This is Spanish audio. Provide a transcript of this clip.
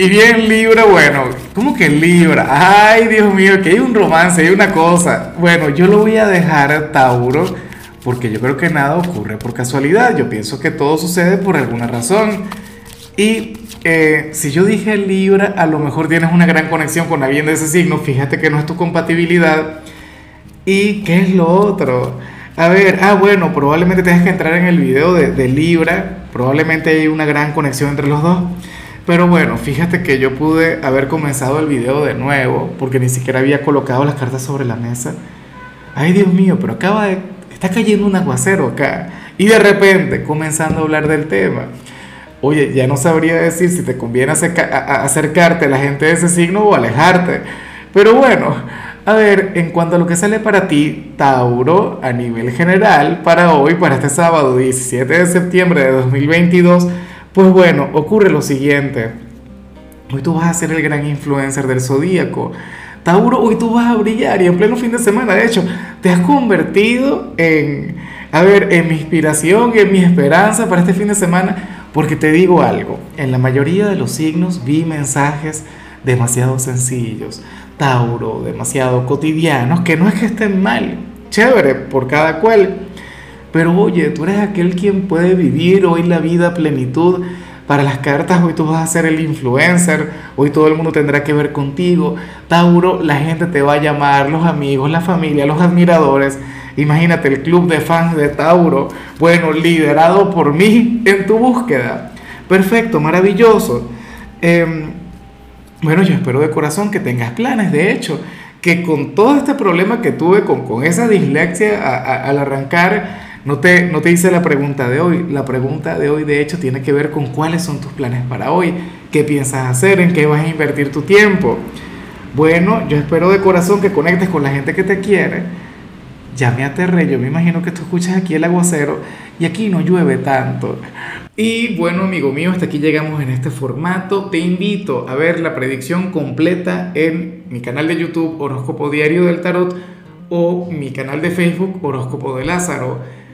Y bien Libra, bueno, ¿cómo que Libra? Ay, Dios mío, que hay un romance, hay una cosa. Bueno, yo lo voy a dejar a Tauro porque yo creo que nada ocurre por casualidad. Yo pienso que todo sucede por alguna razón. Y eh, si yo dije Libra, a lo mejor tienes una gran conexión con alguien de ese signo. Fíjate que no es tu compatibilidad. ¿Y qué es lo otro? A ver, ah, bueno, probablemente tengas que entrar en el video de, de Libra. Probablemente hay una gran conexión entre los dos. Pero bueno, fíjate que yo pude haber comenzado el video de nuevo porque ni siquiera había colocado las cartas sobre la mesa. Ay, Dios mío, pero acaba de... Está cayendo un aguacero acá. Y de repente, comenzando a hablar del tema. Oye, ya no sabría decir si te conviene acercarte a la gente de ese signo o alejarte. Pero bueno, a ver, en cuanto a lo que sale para ti, Tauro, a nivel general, para hoy, para este sábado 17 de septiembre de 2022, pues bueno, ocurre lo siguiente. Hoy tú vas a ser el gran influencer del zodíaco. Tauro, hoy tú vas a brillar y en pleno fin de semana, de hecho, te has convertido en, a ver, en mi inspiración, en mi esperanza para este fin de semana, porque te digo algo, en la mayoría de los signos vi mensajes demasiado sencillos, Tauro, demasiado cotidianos, que no es que estén mal, chévere, por cada cual, pero oye, tú eres aquel quien puede vivir hoy la vida plenitud. Para las cartas hoy tú vas a ser el influencer, hoy todo el mundo tendrá que ver contigo. Tauro, la gente te va a llamar, los amigos, la familia, los admiradores. Imagínate el club de fans de Tauro, bueno, liderado por mí en tu búsqueda. Perfecto, maravilloso. Em, bueno, yo espero de corazón que tengas planes, de hecho, que con todo este problema que tuve con, con esa dislexia al arrancar, no te, no te hice la pregunta de hoy. La pregunta de hoy, de hecho, tiene que ver con cuáles son tus planes para hoy, qué piensas hacer, en qué vas a invertir tu tiempo. Bueno, yo espero de corazón que conectes con la gente que te quiere. Ya me aterré, yo me imagino que tú escuchas aquí el aguacero y aquí no llueve tanto. Y bueno, amigo mío, hasta aquí llegamos en este formato. Te invito a ver la predicción completa en mi canal de YouTube Horóscopo Diario del Tarot o mi canal de Facebook Horóscopo de Lázaro.